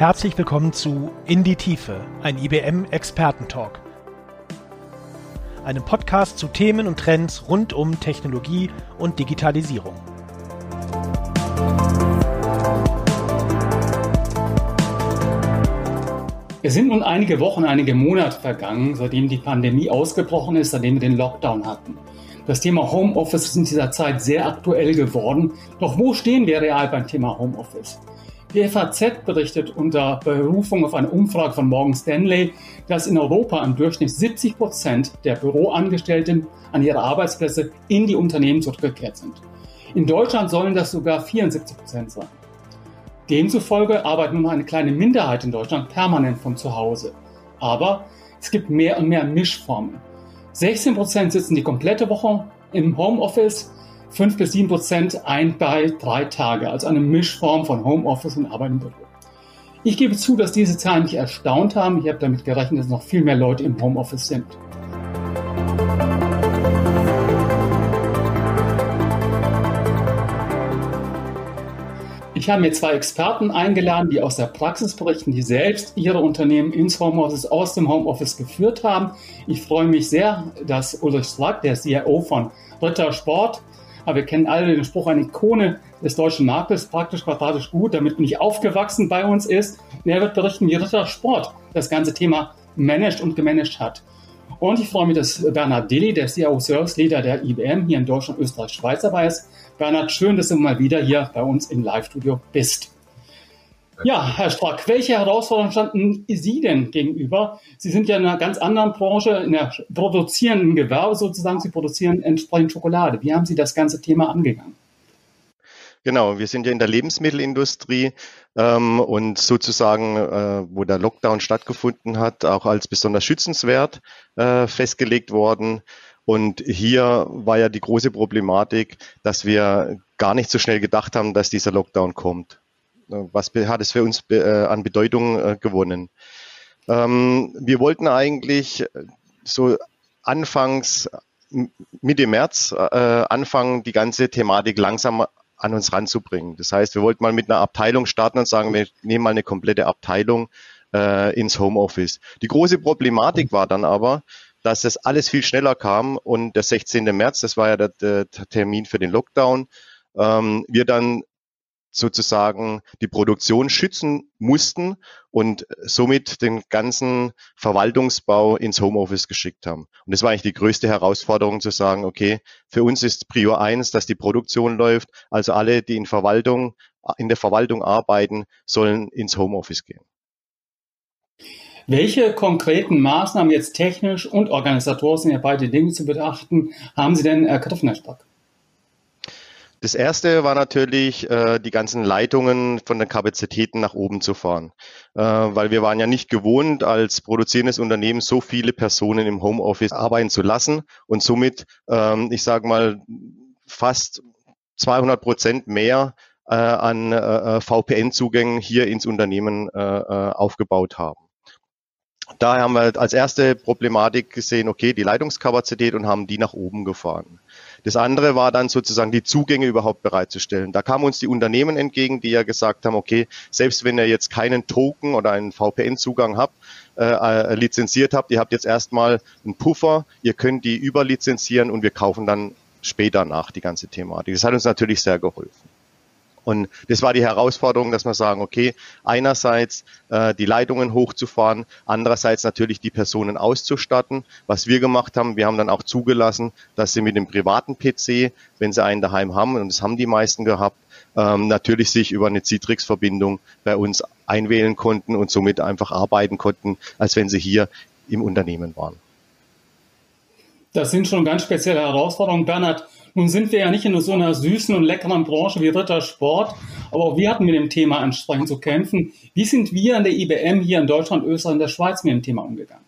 Herzlich willkommen zu In die Tiefe, ein IBM Expertentalk. Einem Podcast zu Themen und Trends rund um Technologie und Digitalisierung. Es sind nun einige Wochen, einige Monate vergangen, seitdem die Pandemie ausgebrochen ist, seitdem wir den Lockdown hatten. Das Thema Homeoffice ist in dieser Zeit sehr aktuell geworden. Doch wo stehen wir real beim Thema Homeoffice? Die FAZ berichtet unter Berufung auf eine Umfrage von Morgan Stanley, dass in Europa im Durchschnitt 70 Prozent der Büroangestellten an ihre Arbeitsplätze in die Unternehmen zurückgekehrt sind. In Deutschland sollen das sogar 74 Prozent sein. Demzufolge arbeitet nur eine kleine Minderheit in Deutschland permanent von zu Hause. Aber es gibt mehr und mehr Mischformen. 16 Prozent sitzen die komplette Woche im Homeoffice, 5 bis 7 Prozent ein bei drei Tage, also eine Mischform von Homeoffice und Arbeit im Büro. Ich gebe zu, dass diese Zahlen mich erstaunt haben. Ich habe damit gerechnet, dass noch viel mehr Leute im Homeoffice sind. Ich habe mir zwei Experten eingeladen, die aus der Praxis berichten, die selbst ihre Unternehmen ins Homeoffice, aus dem Homeoffice geführt haben. Ich freue mich sehr, dass Ulrich Strack, der CIO von Ritter Sport, aber wir kennen alle den Spruch, eine Ikone des deutschen Marktes, praktisch quadratisch gut, damit bin ich aufgewachsen bei uns ist. Und er wird berichten, wie Ritter Sport das ganze Thema managed und gemanagt hat. Und ich freue mich, dass Bernhard Dilly, der CIO Service Leader der IBM hier in Deutschland, Österreich, Schweiz dabei ist. Bernhard, schön, dass du mal wieder hier bei uns im Live-Studio bist. Ja, Herr Strack, welche Herausforderungen standen Sie denn gegenüber? Sie sind ja in einer ganz anderen Branche, in der produzierenden Gewerbe sozusagen. Sie produzieren entsprechend Schokolade. Wie haben Sie das ganze Thema angegangen? Genau, wir sind ja in der Lebensmittelindustrie ähm, und sozusagen, äh, wo der Lockdown stattgefunden hat, auch als besonders schützenswert äh, festgelegt worden. Und hier war ja die große Problematik, dass wir gar nicht so schnell gedacht haben, dass dieser Lockdown kommt. Was hat es für uns äh, an Bedeutung äh, gewonnen? Ähm, wir wollten eigentlich so anfangs Mitte März äh, anfangen, die ganze Thematik langsam an uns ranzubringen. Das heißt, wir wollten mal mit einer Abteilung starten und sagen, wir nehmen mal eine komplette Abteilung äh, ins Homeoffice. Die große Problematik war dann aber, dass das alles viel schneller kam und der 16. März, das war ja der, der Termin für den Lockdown, ähm, wir dann sozusagen die Produktion schützen mussten und somit den ganzen Verwaltungsbau ins Homeoffice geschickt haben. Und das war eigentlich die größte Herausforderung zu sagen, okay, für uns ist Prior eins, dass die Produktion läuft, also alle, die in Verwaltung, in der Verwaltung arbeiten, sollen ins Homeoffice gehen. Welche konkreten Maßnahmen jetzt technisch und organisatorisch sind ja beide Dinge zu beachten, haben Sie denn ergriffen, Herr Stock? Das erste war natürlich, äh, die ganzen Leitungen von den Kapazitäten nach oben zu fahren, äh, weil wir waren ja nicht gewohnt, als produzierendes Unternehmen so viele Personen im Homeoffice arbeiten zu lassen und somit, ähm, ich sage mal, fast 200 Prozent mehr äh, an VPN-Zugängen hier ins Unternehmen aufgebaut haben. Daher haben wir als erste Problematik gesehen, okay, die Leitungskapazität und haben die nach oben gefahren. Das andere war dann sozusagen die Zugänge überhaupt bereitzustellen. Da kamen uns die Unternehmen entgegen, die ja gesagt haben, okay, selbst wenn ihr jetzt keinen Token oder einen VPN-Zugang habt, äh, äh, lizenziert habt, ihr habt jetzt erstmal einen Puffer, ihr könnt die überlizenzieren und wir kaufen dann später nach die ganze Thematik. Das hat uns natürlich sehr geholfen. Und das war die Herausforderung, dass wir sagen, okay, einerseits äh, die Leitungen hochzufahren, andererseits natürlich die Personen auszustatten. Was wir gemacht haben, wir haben dann auch zugelassen, dass sie mit dem privaten PC, wenn sie einen daheim haben, und das haben die meisten gehabt, ähm, natürlich sich über eine Citrix-Verbindung bei uns einwählen konnten und somit einfach arbeiten konnten, als wenn sie hier im Unternehmen waren. Das sind schon ganz spezielle Herausforderungen. Bernhard, nun sind wir ja nicht in so einer süßen und leckeren Branche wie Rittersport, aber auch wir hatten mit dem Thema entsprechend zu kämpfen. Wie sind wir an der IBM hier in Deutschland, Österreich und der Schweiz mit dem Thema umgegangen?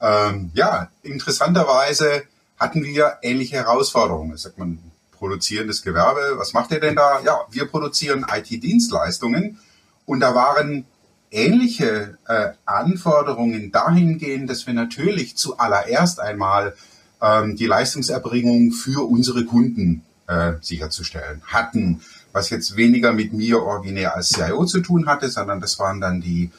Ähm, ja, interessanterweise hatten wir ähnliche Herausforderungen. Sagt man, produzierendes Gewerbe. Was macht ihr denn da? Ja, wir produzieren IT-Dienstleistungen und da waren ähnliche äh, Anforderungen dahingehend, dass wir natürlich zuallererst einmal ähm, die Leistungserbringung für unsere Kunden äh, sicherzustellen hatten. was jetzt weniger mit mir originär als CIO zu tun hatte, sondern das waren dann die,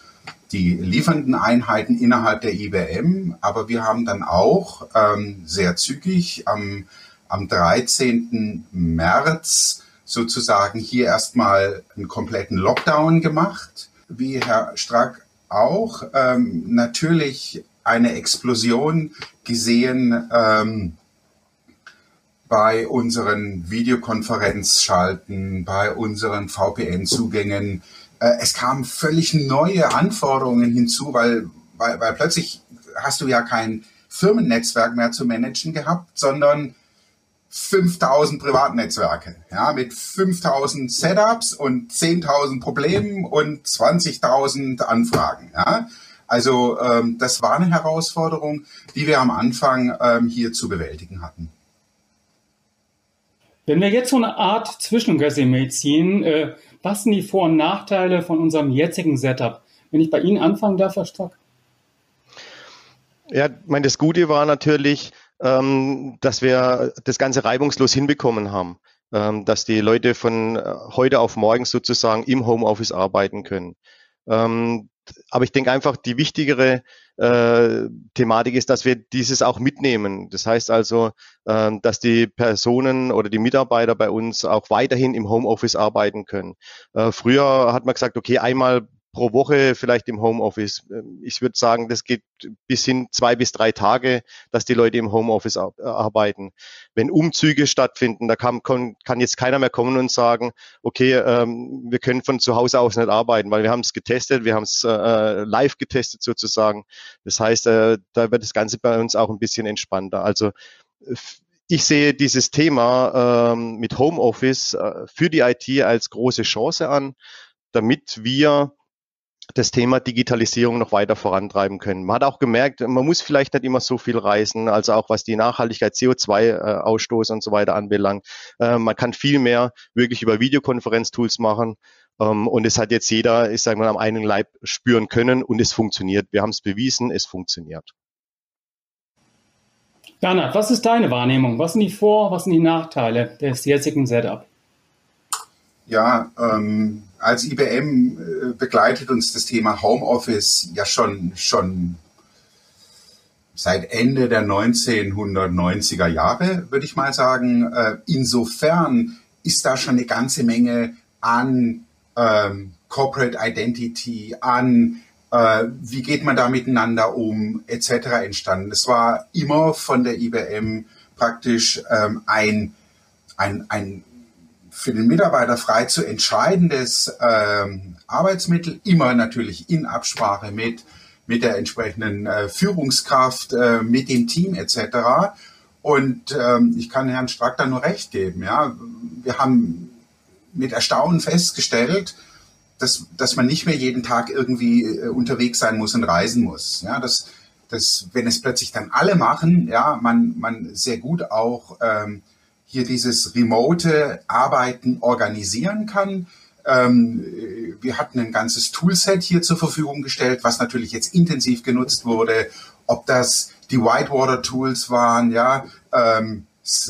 die liefernden Einheiten innerhalb der IBM. Aber wir haben dann auch ähm, sehr zügig am, am 13. März sozusagen hier erstmal einen kompletten Lockdown gemacht, wie Herr Strack auch. Ähm, natürlich eine Explosion gesehen ähm, bei unseren Videokonferenzschalten, bei unseren VPN-Zugängen. Äh, es kamen völlig neue Anforderungen hinzu, weil, weil, weil plötzlich hast du ja kein Firmennetzwerk mehr zu managen gehabt, sondern 5000 Privatnetzwerke, ja, mit 5000 Setups und 10.000 Problemen und 20.000 Anfragen, ja. Also ähm, das war eine Herausforderung, die wir am Anfang ähm, hier zu bewältigen hatten. Wenn wir jetzt so eine Art Zwischenresümee ziehen, äh, was sind die Vor- und Nachteile von unserem jetzigen Setup? Wenn ich bei Ihnen anfangen darf, Herr Stock. Ja, ich meine, das Gute war natürlich, ähm, dass wir das Ganze reibungslos hinbekommen haben, ähm, dass die Leute von äh, heute auf morgen sozusagen im Homeoffice arbeiten können. Ähm, aber ich denke einfach, die wichtigere äh, Thematik ist, dass wir dieses auch mitnehmen. Das heißt also, äh, dass die Personen oder die Mitarbeiter bei uns auch weiterhin im Homeoffice arbeiten können. Äh, früher hat man gesagt, okay, einmal pro Woche vielleicht im Homeoffice. Ähm, ich würde sagen, das geht bis hin zwei bis drei Tage, dass die Leute im Homeoffice äh, arbeiten. Wenn Umzüge stattfinden, da kann, kann jetzt keiner mehr kommen und sagen, okay, ähm, wir können von zu Hause aus nicht arbeiten, weil wir haben es getestet, wir haben es äh, live getestet sozusagen. Das heißt, äh, da wird das Ganze bei uns auch ein bisschen entspannter. Also ich sehe dieses Thema ähm, mit Homeoffice äh, für die IT als große Chance an, damit wir das Thema Digitalisierung noch weiter vorantreiben können. Man hat auch gemerkt, man muss vielleicht nicht immer so viel reisen, also auch was die Nachhaltigkeit, CO2-Ausstoß und so weiter anbelangt. Äh, man kann viel mehr wirklich über Videokonferenztools machen. Ähm, und es hat jetzt jeder, ich sage mal, am einen Leib spüren können und es funktioniert. Wir haben es bewiesen, es funktioniert. Bernhard, was ist deine Wahrnehmung? Was sind die Vor-, was sind die Nachteile des jetzigen Setup? Ja, ähm, als IBM äh, begleitet uns das Thema Homeoffice ja schon, schon seit Ende der 1990er Jahre, würde ich mal sagen. Äh, insofern ist da schon eine ganze Menge an ähm, Corporate Identity, an äh, wie geht man da miteinander um, etc. entstanden. Es war immer von der IBM praktisch ähm, ein, ein, ein für den Mitarbeiter frei zu entscheidendes ähm, Arbeitsmittel, immer natürlich in Absprache mit, mit der entsprechenden äh, Führungskraft, äh, mit dem Team etc. Und ähm, ich kann Herrn Strack da nur recht geben. Ja, wir haben mit Erstaunen festgestellt, dass, dass man nicht mehr jeden Tag irgendwie äh, unterwegs sein muss und reisen muss. Ja, dass, dass wenn es plötzlich dann alle machen, ja, man, man sehr gut auch ähm, hier dieses remote Arbeiten organisieren kann. Ähm, wir hatten ein ganzes Toolset hier zur Verfügung gestellt, was natürlich jetzt intensiv genutzt wurde. Ob das die Whitewater Tools waren, ja, ähm,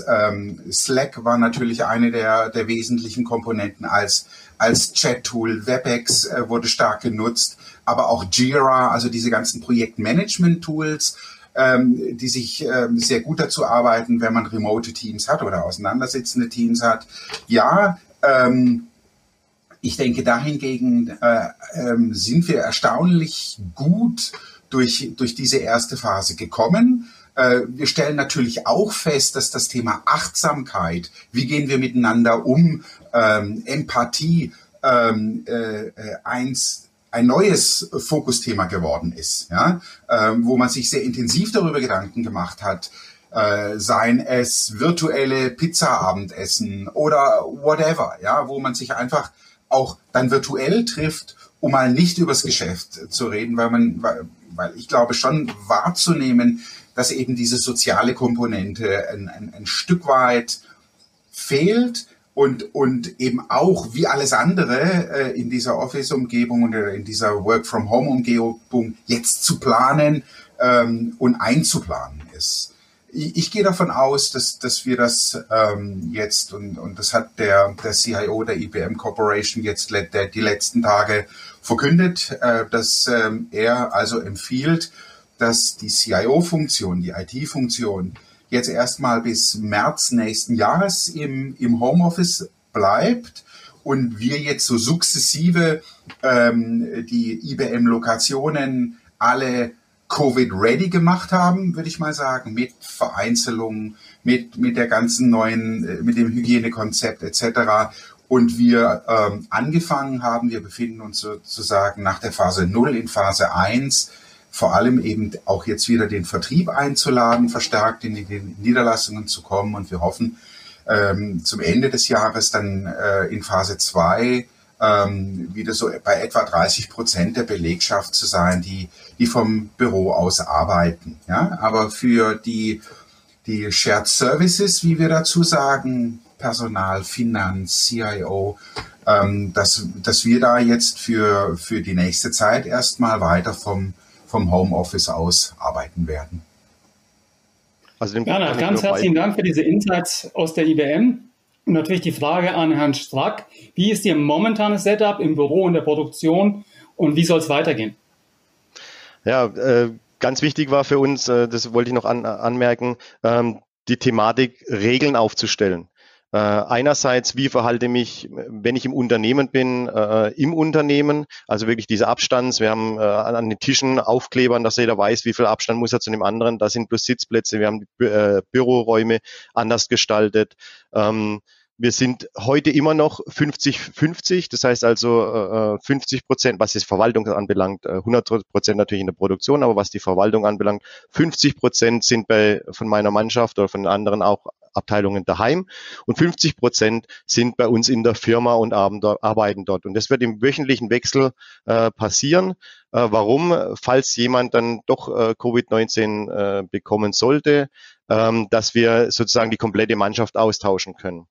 ähm, Slack war natürlich eine der, der wesentlichen Komponenten als, als Chat-Tool. WebEx äh, wurde stark genutzt, aber auch Jira, also diese ganzen Projektmanagement-Tools ähm, die sich ähm, sehr gut dazu arbeiten, wenn man remote Teams hat oder auseinandersetzende Teams hat. Ja, ähm, ich denke, dahingegen äh, ähm, sind wir erstaunlich gut durch, durch diese erste Phase gekommen. Äh, wir stellen natürlich auch fest, dass das Thema Achtsamkeit, wie gehen wir miteinander um, ähm, Empathie, ähm, äh, äh eins ein neues Fokusthema geworden ist, ja, ähm, wo man sich sehr intensiv darüber Gedanken gemacht hat, äh, seien es virtuelle Pizza-Abendessen oder whatever, ja, wo man sich einfach auch dann virtuell trifft, um mal nicht übers Geschäft zu reden, weil man, weil, weil ich glaube schon wahrzunehmen, dass eben diese soziale Komponente ein, ein, ein Stück weit fehlt und, und eben auch wie alles andere äh, in dieser Office-Umgebung und in dieser Work-from-Home-Umgebung jetzt zu planen ähm, und einzuplanen ist. ich, ich gehe davon aus, dass, dass wir das ähm, jetzt, und, und das hat der, der CIO der IBM Corporation jetzt le der, die letzten Tage verkündet, äh, dass ähm, er also empfiehlt, dass die CIO-Funktion, die IT-Funktion jetzt erstmal bis März nächsten Jahres im, im Homeoffice bleibt und wir jetzt so sukzessive ähm, die IBM-Lokationen alle Covid-ready gemacht haben, würde ich mal sagen, mit Vereinzelungen, mit, mit der ganzen neuen, äh, mit dem Hygienekonzept etc. Und wir ähm, angefangen haben, wir befinden uns sozusagen nach der Phase 0 in Phase 1, vor allem eben auch jetzt wieder den Vertrieb einzuladen, verstärkt in die Niederlassungen zu kommen. Und wir hoffen, ähm, zum Ende des Jahres dann äh, in Phase 2 ähm, wieder so bei etwa 30 Prozent der Belegschaft zu sein, die, die vom Büro aus arbeiten. Ja? Aber für die, die Shared Services, wie wir dazu sagen, Personal, Finanz, CIO, ähm, dass, dass wir da jetzt für, für die nächste Zeit erstmal weiter vom, vom Homeoffice aus arbeiten werden. Also Bernhard, ganz herzlichen Dank für diese Insights aus der IBM. Und natürlich die Frage an Herrn Strack, wie ist Ihr momentanes Setup im Büro und der Produktion und wie soll es weitergehen? Ja, äh, ganz wichtig war für uns, äh, das wollte ich noch an, anmerken, ähm, die Thematik, Regeln aufzustellen. Äh, einerseits, wie verhalte mich, wenn ich im Unternehmen bin, äh, im Unternehmen, also wirklich diese Abstands. Wir haben äh, an den Tischen Aufklebern, dass jeder weiß, wie viel Abstand muss er zu dem anderen. Da sind bloß Sitzplätze. Wir haben die äh, Büroräume anders gestaltet. Ähm, wir sind heute immer noch 50-50, das heißt also 50 äh, Prozent, was die Verwaltung anbelangt, 100 äh, Prozent natürlich in der Produktion, aber was die Verwaltung anbelangt, 50 Prozent sind bei, von meiner Mannschaft oder von anderen auch Abteilungen daheim und 50 Prozent sind bei uns in der Firma und arbeiten dort. Und das wird im wöchentlichen Wechsel äh, passieren. Äh, warum? Falls jemand dann doch äh, Covid-19 äh, bekommen sollte, ähm, dass wir sozusagen die komplette Mannschaft austauschen können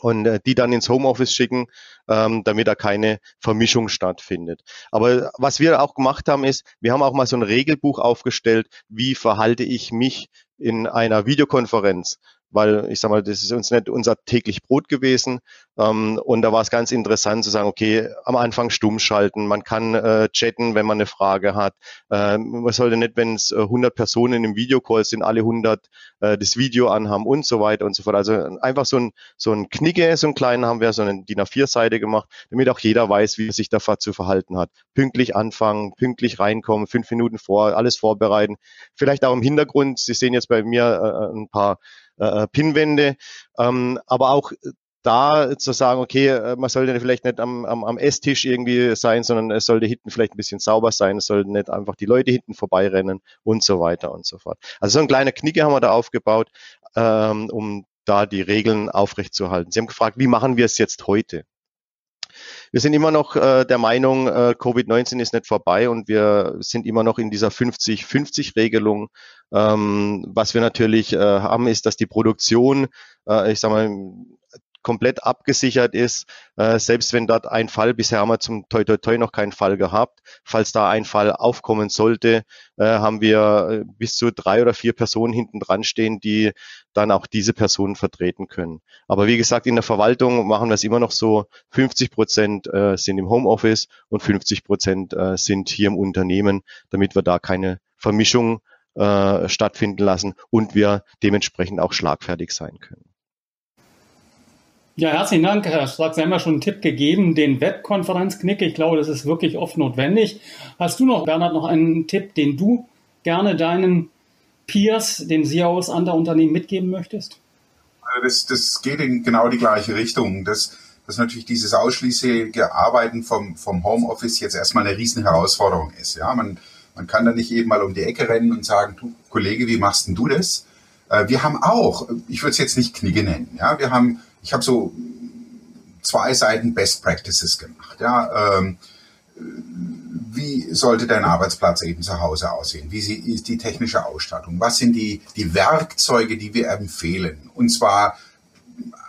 und äh, die dann ins Homeoffice schicken, ähm, damit da keine Vermischung stattfindet. Aber was wir auch gemacht haben, ist, wir haben auch mal so ein Regelbuch aufgestellt, wie verhalte ich mich in einer Videokonferenz weil ich sag mal, das ist uns nicht unser täglich Brot gewesen. Ähm, und da war es ganz interessant zu sagen, okay, am Anfang stumm schalten, man kann äh, chatten, wenn man eine Frage hat. Äh, man sollte nicht, wenn es 100 Personen im Videocall sind, alle 100 äh, das Video anhaben und so weiter und so fort. Also einfach so ein, so ein Knicke, so einen kleinen haben wir, so eine DIN A4-Seite gemacht, damit auch jeder weiß, wie er sich da zu verhalten hat. Pünktlich anfangen, pünktlich reinkommen, fünf Minuten vor, alles vorbereiten. Vielleicht auch im Hintergrund, Sie sehen jetzt bei mir äh, ein paar äh, äh, Pinwände, ähm, aber auch da zu sagen, okay, äh, man sollte vielleicht nicht am, am, am Esstisch irgendwie sein, sondern es sollte hinten vielleicht ein bisschen sauber sein, es sollten nicht einfach die Leute hinten vorbeirennen und so weiter und so fort. Also so ein kleiner Knicke haben wir da aufgebaut, ähm, um da die Regeln aufrechtzuerhalten. Sie haben gefragt, wie machen wir es jetzt heute? Wir sind immer noch äh, der Meinung, äh, Covid-19 ist nicht vorbei und wir sind immer noch in dieser 50-50-Regelung. Ähm, was wir natürlich äh, haben, ist, dass die Produktion, äh, ich sag mal, komplett abgesichert ist, äh, selbst wenn dort ein Fall, bisher haben wir zum Toi Toi Toi noch keinen Fall gehabt, falls da ein Fall aufkommen sollte, äh, haben wir äh, bis zu drei oder vier Personen hinten dran stehen, die dann auch diese Personen vertreten können. Aber wie gesagt, in der Verwaltung machen wir es immer noch so, 50 Prozent äh, sind im Homeoffice und 50 Prozent äh, sind hier im Unternehmen, damit wir da keine Vermischung äh, stattfinden lassen und wir dementsprechend auch schlagfertig sein können. Ja, herzlichen Dank, Herr Strack. Sie haben ja schon einen Tipp gegeben, den Webkonferenzknick. Ich glaube, das ist wirklich oft notwendig. Hast du noch, Bernhard, noch einen Tipp, den du gerne deinen Peers, den CEOs anderer Unternehmen mitgeben möchtest? Also das, das geht in genau die gleiche Richtung. Das, dass natürlich dieses ausschließliche Arbeiten vom, vom Homeoffice jetzt erstmal eine riesen Herausforderung ist. Ja, man, man kann da nicht eben mal um die Ecke rennen und sagen, du Kollege, wie machst denn du das? Äh, wir haben auch, ich würde es jetzt nicht Knigge nennen, ja, wir haben ich habe so zwei Seiten Best Practices gemacht. Ja, ähm, wie sollte dein Arbeitsplatz eben zu Hause aussehen? Wie ist die technische Ausstattung? Was sind die, die Werkzeuge, die wir empfehlen? Und zwar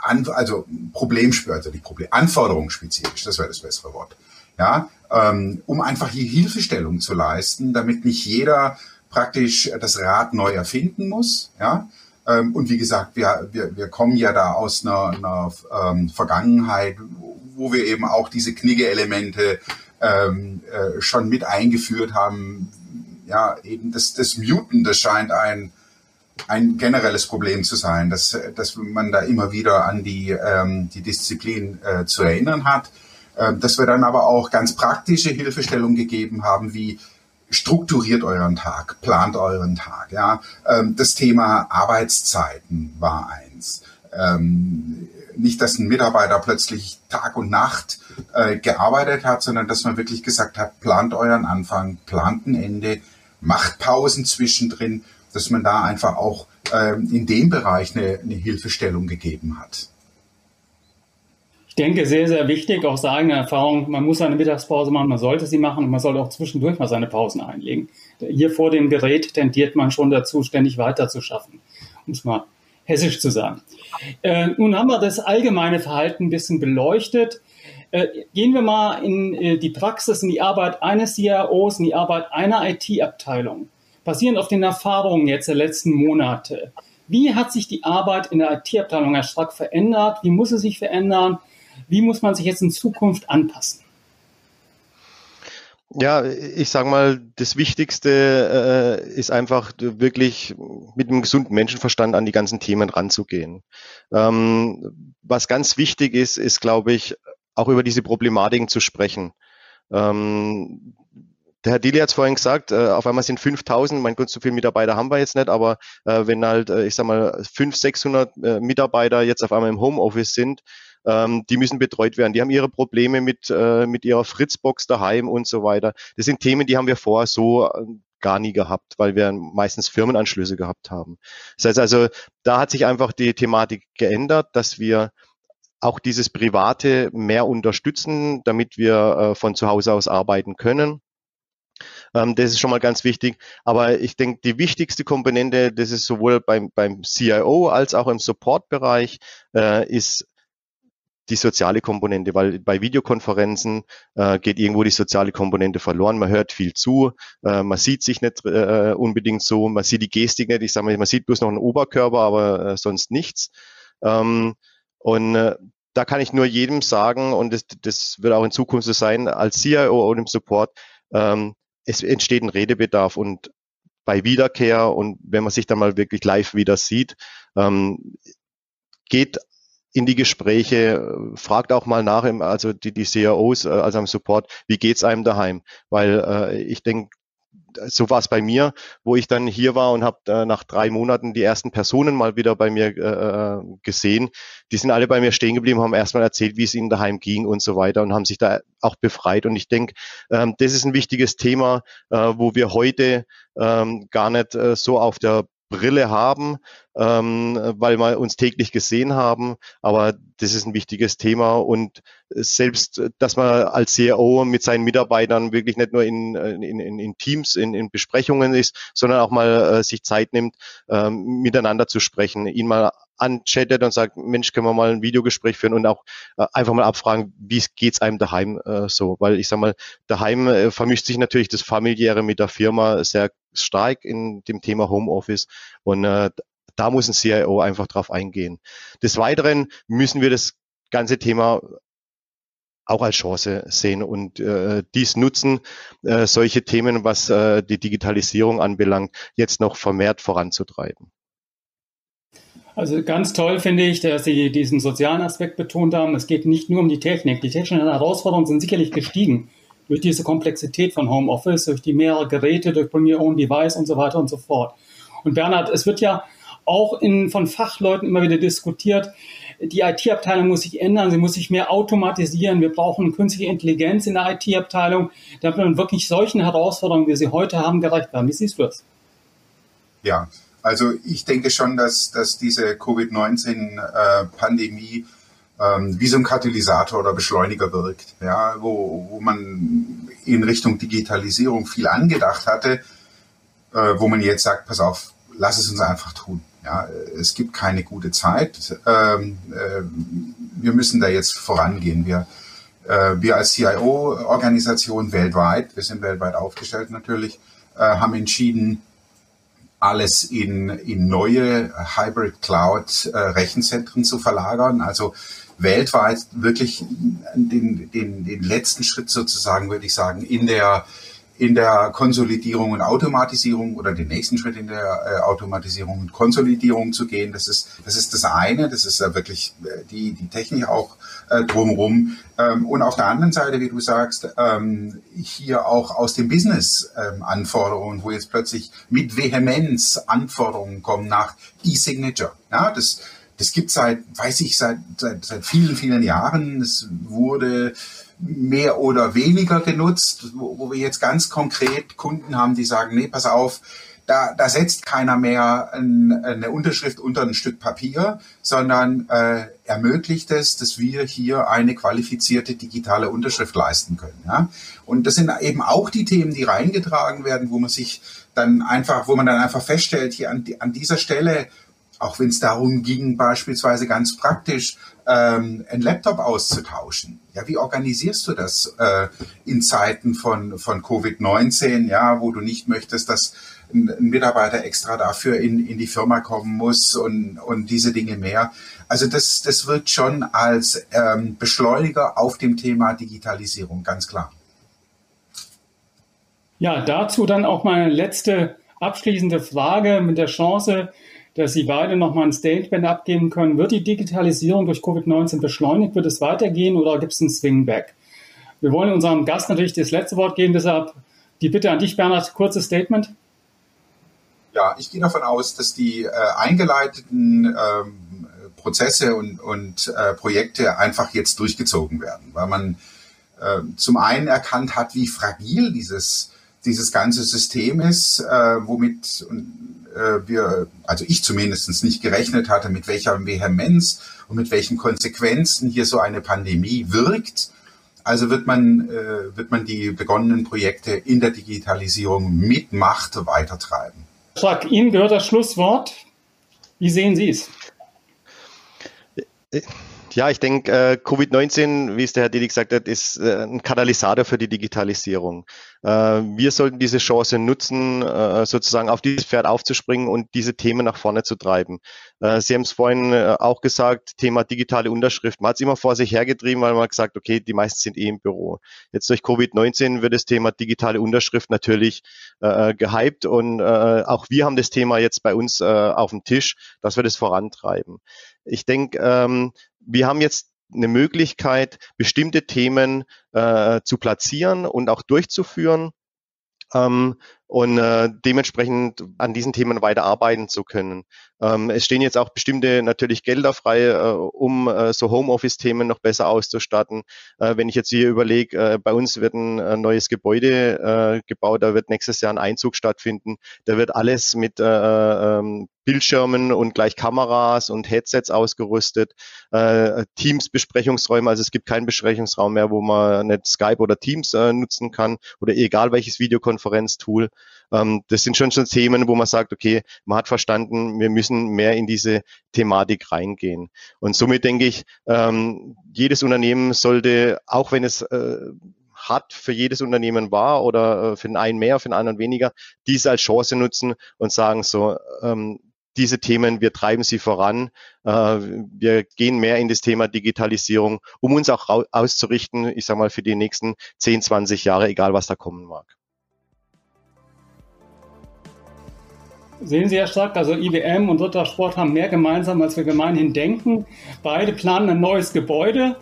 an, also Problemspür, also die Problem, anforderungsspezifisch, das wäre das bessere Wort. Ja, ähm, um einfach hier Hilfestellung zu leisten, damit nicht jeder praktisch das Rad neu erfinden muss. Ja? Ähm, und wie gesagt, wir, wir, wir kommen ja da aus einer, einer ähm, Vergangenheit, wo wir eben auch diese Knigge-Elemente ähm, äh, schon mit eingeführt haben. Ja, eben das, das Muten, das scheint ein, ein generelles Problem zu sein, dass, dass man da immer wieder an die, ähm, die Disziplin äh, zu erinnern hat. Ähm, dass wir dann aber auch ganz praktische Hilfestellung gegeben haben, wie strukturiert euren Tag, plant euren Tag. Ja, ähm, das Thema Arbeitszeiten war eins. Ähm, nicht, dass ein Mitarbeiter plötzlich Tag und Nacht äh, gearbeitet hat, sondern dass man wirklich gesagt hat, plant euren Anfang, plant ein Ende, macht Pausen zwischendrin, dass man da einfach auch ähm, in dem Bereich eine, eine Hilfestellung gegeben hat denke, sehr, sehr wichtig, auch aus eigener Erfahrung, man muss eine Mittagspause machen, man sollte sie machen und man sollte auch zwischendurch mal seine Pausen einlegen. Hier vor dem Gerät tendiert man schon dazu, ständig weiter zu schaffen, um es mal hessisch zu sagen. Äh, nun haben wir das allgemeine Verhalten ein bisschen beleuchtet. Äh, gehen wir mal in äh, die Praxis, in die Arbeit eines CIOs, in die Arbeit einer IT-Abteilung. Basierend auf den Erfahrungen jetzt der letzten Monate. Wie hat sich die Arbeit in der IT-Abteilung, Herr Strack, verändert? Wie muss sie sich verändern? Wie muss man sich jetzt in Zukunft anpassen? Ja, ich sage mal, das Wichtigste äh, ist einfach wirklich mit einem gesunden Menschenverstand an die ganzen Themen ranzugehen. Ähm, was ganz wichtig ist, ist, glaube ich, auch über diese Problematiken zu sprechen. Ähm, der Herr Dili hat es vorhin gesagt, äh, auf einmal sind 5000, mein Gott, so viele Mitarbeiter haben wir jetzt nicht, aber äh, wenn halt, äh, ich sag mal, 500, 600 äh, Mitarbeiter jetzt auf einmal im Homeoffice sind, ähm, die müssen betreut werden. Die haben ihre Probleme mit, äh, mit ihrer Fritzbox daheim und so weiter. Das sind Themen, die haben wir vorher so äh, gar nie gehabt, weil wir meistens Firmenanschlüsse gehabt haben. Das heißt also, da hat sich einfach die Thematik geändert, dass wir auch dieses Private mehr unterstützen, damit wir äh, von zu Hause aus arbeiten können. Ähm, das ist schon mal ganz wichtig. Aber ich denke, die wichtigste Komponente, das ist sowohl beim, beim CIO als auch im Support-Bereich, äh, ist die soziale Komponente, weil bei Videokonferenzen äh, geht irgendwo die soziale Komponente verloren. Man hört viel zu, äh, man sieht sich nicht äh, unbedingt so, man sieht die Gestik nicht. Ich sage mal, man sieht bloß noch einen Oberkörper, aber äh, sonst nichts. Ähm, und äh, da kann ich nur jedem sagen, und das, das wird auch in Zukunft so sein, als CIO und im Support, ähm, es entsteht ein Redebedarf und bei Wiederkehr und wenn man sich dann mal wirklich live wieder sieht, ähm, geht in die Gespräche, fragt auch mal nach, also die, die CROs, äh, also am Support, wie geht's einem daheim? Weil äh, ich denke, so war es bei mir, wo ich dann hier war und habe äh, nach drei Monaten die ersten Personen mal wieder bei mir äh, gesehen. Die sind alle bei mir stehen geblieben, haben erstmal erzählt, wie es ihnen daheim ging und so weiter und haben sich da auch befreit. Und ich denke, ähm, das ist ein wichtiges Thema, äh, wo wir heute ähm, gar nicht äh, so auf der Brille haben, ähm, weil wir uns täglich gesehen haben. Aber das ist ein wichtiges Thema und selbst, dass man als CEO mit seinen Mitarbeitern wirklich nicht nur in, in, in Teams, in, in Besprechungen ist, sondern auch mal äh, sich Zeit nimmt, ähm, miteinander zu sprechen, ihn mal anchattet und sagt, Mensch, können wir mal ein Videogespräch führen und auch äh, einfach mal abfragen, wie geht's einem daheim äh, so, weil ich sag mal, daheim äh, vermischt sich natürlich das familiäre mit der Firma sehr stark in dem Thema Homeoffice und äh, da muss ein CIO einfach drauf eingehen. Des Weiteren müssen wir das ganze Thema auch als Chance sehen und äh, dies nutzen, äh, solche Themen, was äh, die Digitalisierung anbelangt, jetzt noch vermehrt voranzutreiben. Also ganz toll finde ich, dass Sie diesen sozialen Aspekt betont haben. Es geht nicht nur um die Technik. Die technischen Herausforderungen sind sicherlich gestiegen durch diese Komplexität von Homeoffice, durch die mehrere Geräte, durch Bring Your Own Device und so weiter und so fort. Und Bernhard, es wird ja auch in, von Fachleuten immer wieder diskutiert, die IT-Abteilung muss sich ändern, sie muss sich mehr automatisieren. Wir brauchen künstliche Intelligenz in der IT-Abteilung, damit man wirklich solchen Herausforderungen, wie sie heute haben, gerecht werden. Wie siehst du das? Ja, also ich denke schon, dass, dass diese Covid-19-Pandemie äh, ähm, wie so ein Katalysator oder Beschleuniger wirkt, ja, wo, wo man in Richtung Digitalisierung viel angedacht hatte, äh, wo man jetzt sagt, pass auf, lass es uns einfach tun. Ja, es gibt keine gute Zeit. Ähm, äh, wir müssen da jetzt vorangehen. Wir, äh, wir als CIO-Organisation weltweit, wir sind weltweit aufgestellt natürlich, äh, haben entschieden, alles in, in neue Hybrid Cloud äh, Rechenzentren zu verlagern. Also weltweit wirklich den, den, den letzten Schritt sozusagen, würde ich sagen, in der in der Konsolidierung und Automatisierung oder den nächsten Schritt in der äh, Automatisierung und Konsolidierung zu gehen. Das ist das, ist das eine, das ist ja wirklich äh, die, die Technik auch äh, drumherum. Ähm, und auf der anderen Seite, wie du sagst, ähm, hier auch aus dem Business ähm, Anforderungen, wo jetzt plötzlich mit Vehemenz Anforderungen kommen nach E-Signature. Ja, das, das gibt seit, weiß ich, seit, seit, seit vielen, vielen Jahren. Es wurde mehr oder weniger genutzt, wo, wo wir jetzt ganz konkret Kunden haben, die sagen, nee, pass auf, da, da setzt keiner mehr ein, eine Unterschrift unter ein Stück Papier, sondern äh, ermöglicht es, dass wir hier eine qualifizierte digitale Unterschrift leisten können. Ja? Und das sind eben auch die Themen, die reingetragen werden, wo man sich dann einfach, wo man dann einfach feststellt, hier an, an dieser Stelle auch wenn es darum ging, beispielsweise ganz praktisch ähm, einen Laptop auszutauschen. Ja, wie organisierst du das äh, in Zeiten von, von Covid-19, ja, wo du nicht möchtest, dass ein, ein, Mitarbeiter extra dafür in, in die Firma kommen muss und, und diese Dinge mehr. Also das, das wirkt schon als ähm, Beschleuniger auf dem Thema Digitalisierung, ganz klar. Ja, dazu dann auch meine letzte abschließende Frage mit der Chance, dass Sie beide nochmal ein Statement abgeben können. Wird die Digitalisierung durch Covid-19 beschleunigt? Wird es weitergehen oder gibt es einen Swingback? Wir wollen unserem Gast natürlich das letzte Wort geben, deshalb die Bitte an dich, Bernhard, kurzes Statement. Ja, ich gehe davon aus, dass die äh, eingeleiteten ähm, Prozesse und, und äh, Projekte einfach jetzt durchgezogen werden, weil man äh, zum einen erkannt hat, wie fragil dieses, dieses ganze System ist, äh, womit äh, wir, also ich zumindest nicht gerechnet hatte, mit welcher Vehemenz und mit welchen Konsequenzen hier so eine Pandemie wirkt. Also wird man, äh, wird man die begonnenen Projekte in der Digitalisierung mit Macht weitertreiben. Frag, Ihnen gehört das Schlusswort. Wie sehen Sie es? Äh, ja, ich denke, äh, Covid-19, wie es der Herr Didi gesagt hat, ist äh, ein Katalysator für die Digitalisierung. Äh, wir sollten diese Chance nutzen, äh, sozusagen auf dieses Pferd aufzuspringen und diese Themen nach vorne zu treiben. Äh, Sie haben es vorhin auch gesagt, Thema digitale Unterschrift. Man hat es immer vor sich hergetrieben, weil man gesagt, okay, die meisten sind eh im Büro. Jetzt durch Covid-19 wird das Thema digitale Unterschrift natürlich äh, gehypt und äh, auch wir haben das Thema jetzt bei uns äh, auf dem Tisch, dass wir das vorantreiben. Ich denke, ähm, wir haben jetzt eine Möglichkeit, bestimmte Themen äh, zu platzieren und auch durchzuführen. Ähm, und äh, dementsprechend an diesen Themen weiter arbeiten zu können. Ähm, es stehen jetzt auch bestimmte natürlich Gelder frei, äh, um äh, so Homeoffice-Themen noch besser auszustatten. Äh, wenn ich jetzt hier überlege, äh, bei uns wird ein äh, neues Gebäude äh, gebaut, da wird nächstes Jahr ein Einzug stattfinden. Da wird alles mit äh, ähm, Bildschirmen und gleich Kameras und Headsets ausgerüstet, äh, Teams-Besprechungsräume, also es gibt keinen Besprechungsraum mehr, wo man nicht Skype oder Teams äh, nutzen kann oder egal welches Videokonferenztool. Ähm, das sind schon schon Themen, wo man sagt, okay, man hat verstanden, wir müssen mehr in diese Thematik reingehen. Und somit denke ich, ähm, jedes Unternehmen sollte, auch wenn es äh, hat für jedes Unternehmen war oder äh, für den einen mehr, für den anderen weniger, dies als Chance nutzen und sagen so, ähm, diese Themen, wir treiben sie voran. Äh, wir gehen mehr in das Thema Digitalisierung, um uns auch auszurichten, ich sage mal, für die nächsten 10, 20 Jahre, egal was da kommen mag. Sehen Sie, Herr Strack, also IBM und Rittersport haben mehr gemeinsam, als wir gemeinhin denken. Beide planen ein neues Gebäude.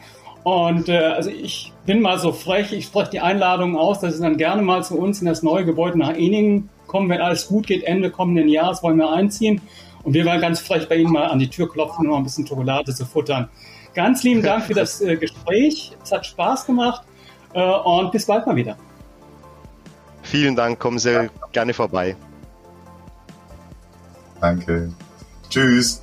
Und äh, also ich bin mal so frech, ich spreche die Einladung aus, dass Sie dann gerne mal zu uns in das neue Gebäude nach Eningen kommen, wenn alles gut geht, Ende kommenden Jahres wollen wir einziehen. Und wir wollen ganz frech bei Ihnen mal an die Tür klopfen, um mal ein bisschen Schokolade zu futtern. Ganz lieben Dank für das äh, Gespräch. Es hat Spaß gemacht äh, und bis bald mal wieder. Vielen Dank, kommen Sie gerne vorbei. Danke. Tschüss.